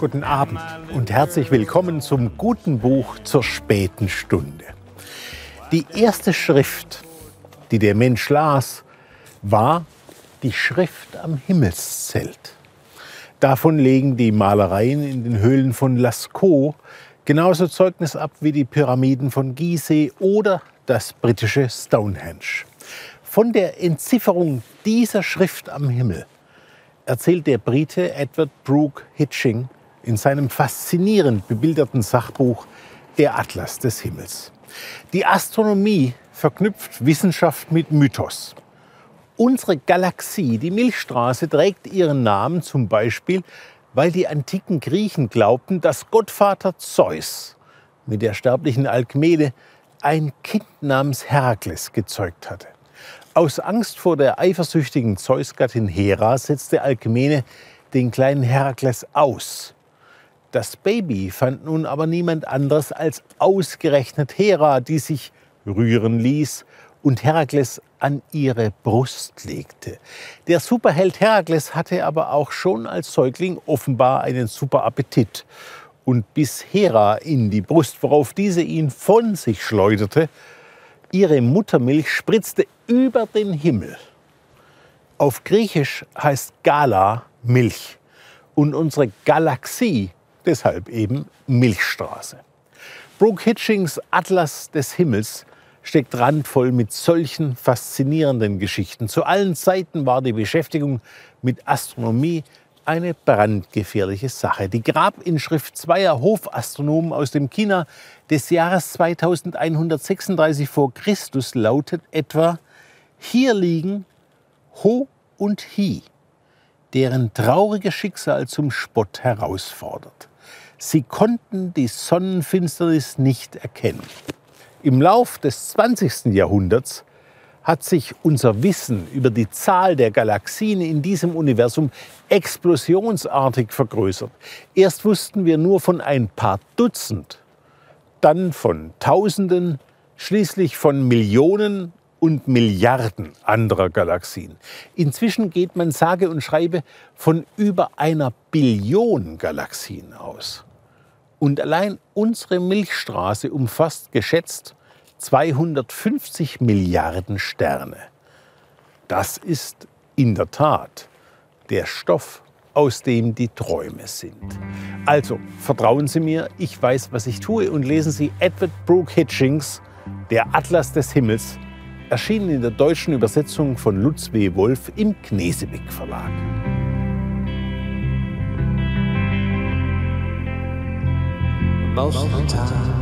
Guten Abend und herzlich willkommen zum guten Buch zur späten Stunde. Die erste Schrift, die der Mensch las, war die Schrift am Himmelszelt. Davon legen die Malereien in den Höhlen von Lascaux genauso Zeugnis ab wie die Pyramiden von Gizeh oder das britische Stonehenge. Von der Entzifferung dieser Schrift am Himmel erzählt der Brite Edward Brooke Hitching in seinem faszinierend bebilderten Sachbuch Der Atlas des Himmels. Die Astronomie verknüpft Wissenschaft mit Mythos. Unsere Galaxie, die Milchstraße, trägt ihren Namen zum Beispiel, weil die antiken Griechen glaubten, dass Gottvater Zeus mit der sterblichen Alkmede ein Kind namens Herakles gezeugt hatte. Aus Angst vor der eifersüchtigen Zeusgattin Hera setzte Alkmene den kleinen Herakles aus. Das Baby fand nun aber niemand anderes als ausgerechnet Hera, die sich rühren ließ und Herakles an ihre Brust legte. Der Superheld Herakles hatte aber auch schon als Säugling offenbar einen super Appetit und bis Hera in die Brust, worauf diese ihn von sich schleuderte, ihre Muttermilch spritzte über den Himmel. Auf Griechisch heißt Gala Milch und unsere Galaxie deshalb eben Milchstraße. Brooke Hitchings Atlas des Himmels steckt randvoll mit solchen faszinierenden Geschichten. Zu allen Zeiten war die Beschäftigung mit Astronomie eine brandgefährliche Sache. Die Grabinschrift zweier Hofastronomen aus dem China des Jahres 2136 vor Christus lautet etwa: Hier liegen Ho und Hi, deren trauriges Schicksal zum Spott herausfordert. Sie konnten die Sonnenfinsternis nicht erkennen. Im Lauf des 20. Jahrhunderts hat sich unser Wissen über die Zahl der Galaxien in diesem Universum explosionsartig vergrößert. Erst wussten wir nur von ein paar Dutzend, dann von Tausenden, schließlich von Millionen und Milliarden anderer Galaxien. Inzwischen geht man sage und schreibe von über einer Billion Galaxien aus. Und allein unsere Milchstraße umfasst geschätzt 250 Milliarden Sterne. Das ist in der Tat der Stoff, aus dem die Träume sind. Also vertrauen Sie mir, ich weiß, was ich tue und lesen Sie Edward Brooke Hitchings, Der Atlas des Himmels, erschienen in der deutschen Übersetzung von Lutz W. Wolf im Knesebeck Verlag. 老师好